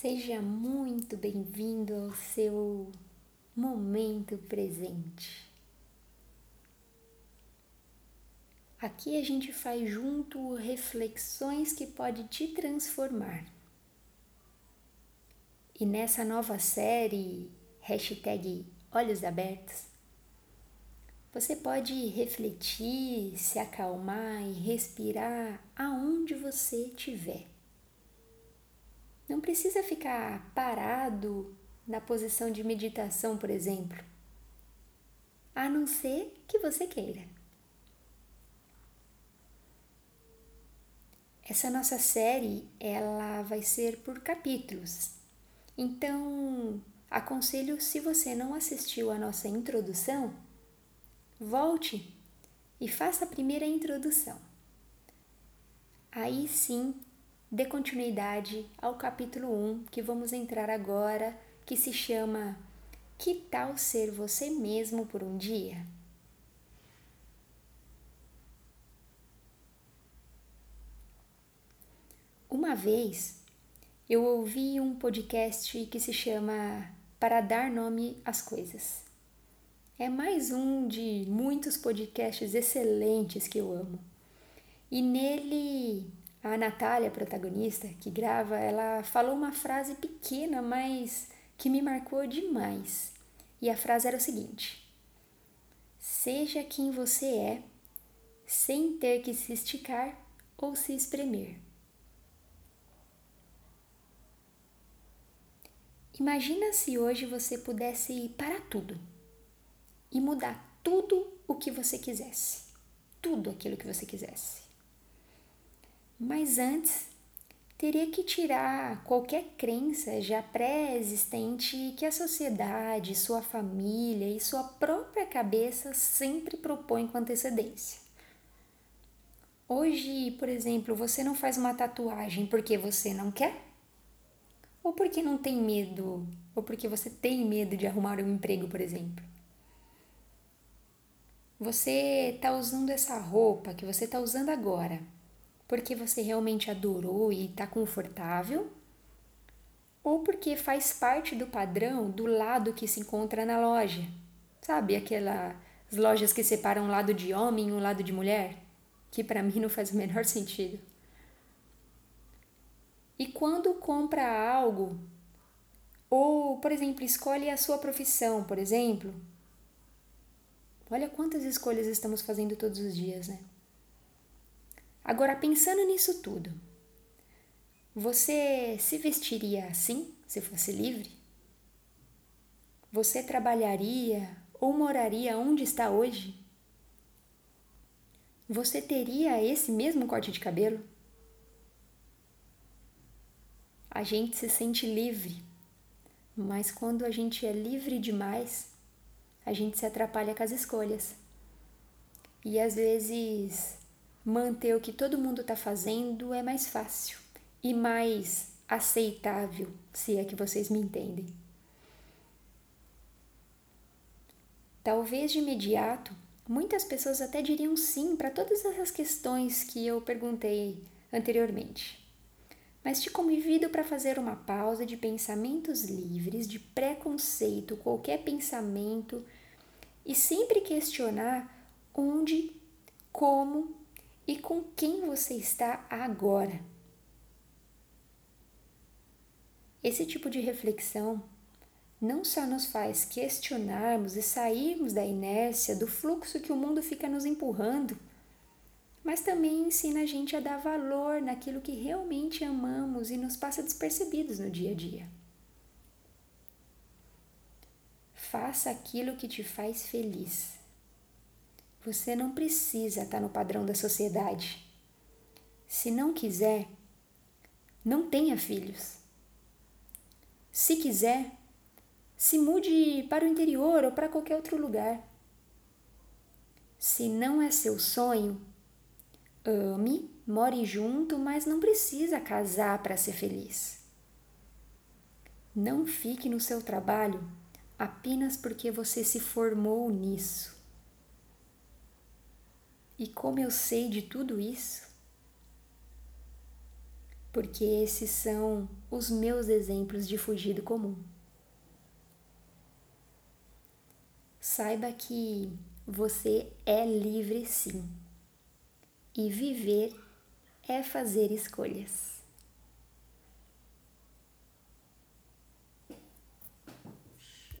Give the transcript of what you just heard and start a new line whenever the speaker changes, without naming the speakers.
Seja muito bem-vindo ao seu momento presente. Aqui a gente faz junto reflexões que podem te transformar. E nessa nova série, hashtag Olhos Abertos, você pode refletir, se acalmar e respirar aonde você estiver. Não precisa ficar parado na posição de meditação, por exemplo, a não ser que você queira. Essa nossa série, ela vai ser por capítulos. Então, aconselho se você não assistiu a nossa introdução, volte e faça a primeira introdução. Aí sim dê continuidade ao capítulo 1 que vamos entrar agora, que se chama Que tal ser você mesmo por um dia? Uma vez eu ouvi um podcast que se chama Para Dar Nome às Coisas. É mais um de muitos podcasts excelentes que eu amo. E nele a Natália, protagonista, que grava, ela falou uma frase pequena, mas que me marcou demais. E a frase era o seguinte: Seja quem você é, sem ter que se esticar ou se espremer. Imagina se hoje você pudesse parar tudo e mudar tudo o que você quisesse, tudo aquilo que você quisesse. Mas antes, teria que tirar qualquer crença já pré-existente que a sociedade, sua família e sua própria cabeça sempre propõem com antecedência. Hoje, por exemplo, você não faz uma tatuagem porque você não quer? Ou porque não tem medo? Ou porque você tem medo de arrumar um emprego, por exemplo? Você está usando essa roupa que você está usando agora porque você realmente adorou e está confortável, ou porque faz parte do padrão do lado que se encontra na loja. Sabe aquelas lojas que separam o lado de homem e o lado de mulher? Que para mim não faz o menor sentido. E quando compra algo, ou, por exemplo, escolhe a sua profissão, por exemplo, olha quantas escolhas estamos fazendo todos os dias, né? Agora, pensando nisso tudo, você se vestiria assim se fosse livre? Você trabalharia ou moraria onde está hoje? Você teria esse mesmo corte de cabelo? A gente se sente livre, mas quando a gente é livre demais, a gente se atrapalha com as escolhas. E às vezes manter o que todo mundo está fazendo é mais fácil e mais aceitável, se é que vocês me entendem. Talvez de imediato, muitas pessoas até diriam sim para todas essas questões que eu perguntei anteriormente. Mas te convido para fazer uma pausa de pensamentos livres, de preconceito, qualquer pensamento e sempre questionar onde, como e com quem você está agora. Esse tipo de reflexão não só nos faz questionarmos e sairmos da inércia, do fluxo que o mundo fica nos empurrando, mas também ensina a gente a dar valor naquilo que realmente amamos e nos passa despercebidos no dia a dia. Faça aquilo que te faz feliz. Você não precisa estar no padrão da sociedade. Se não quiser, não tenha filhos. Se quiser, se mude para o interior ou para qualquer outro lugar. Se não é seu sonho, ame, more junto, mas não precisa casar para ser feliz. Não fique no seu trabalho apenas porque você se formou nisso. E como eu sei de tudo isso? porque esses são os meus exemplos de fugir do comum. Saiba que você é livre sim. E viver é fazer escolhas.